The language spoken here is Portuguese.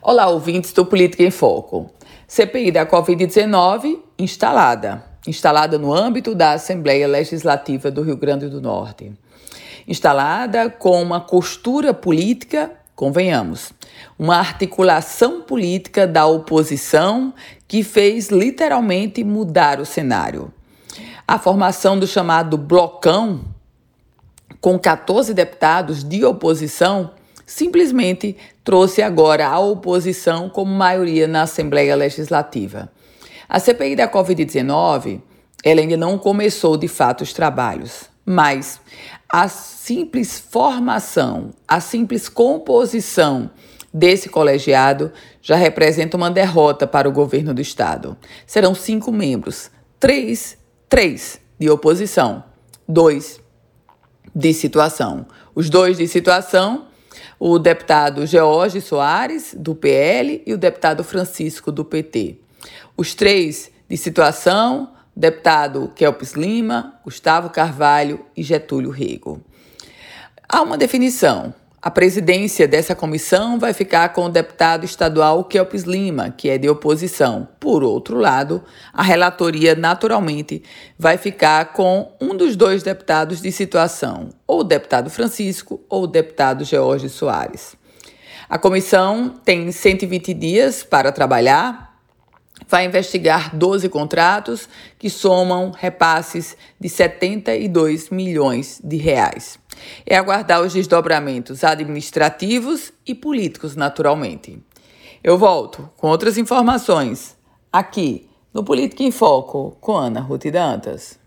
Olá, ouvintes do Política em Foco. CPI da Covid-19 instalada. Instalada no âmbito da Assembleia Legislativa do Rio Grande do Norte. Instalada com uma costura política, convenhamos, uma articulação política da oposição que fez literalmente mudar o cenário. A formação do chamado Blocão, com 14 deputados de oposição, simplesmente trouxe agora a oposição como maioria na Assembleia Legislativa. A CPI da Covid-19, ela ainda não começou de fato os trabalhos, mas a simples formação, a simples composição desse colegiado já representa uma derrota para o governo do Estado. Serão cinco membros, três, três de oposição, dois de situação. Os dois de situação o deputado George Soares, do PL, e o deputado Francisco, do PT. Os três de situação, deputado Kelps Lima, Gustavo Carvalho e Getúlio Rego. Há uma definição. A presidência dessa comissão vai ficar com o deputado estadual Kelps Lima, que é de oposição. Por outro lado, a relatoria, naturalmente, vai ficar com um dos dois deputados de situação, ou o deputado Francisco ou o deputado George Soares. A comissão tem 120 dias para trabalhar, vai investigar 12 contratos que somam repasses de 72 milhões de reais. É aguardar os desdobramentos administrativos e políticos, naturalmente. Eu volto com outras informações aqui no Política em Foco com Ana Ruth Dantas.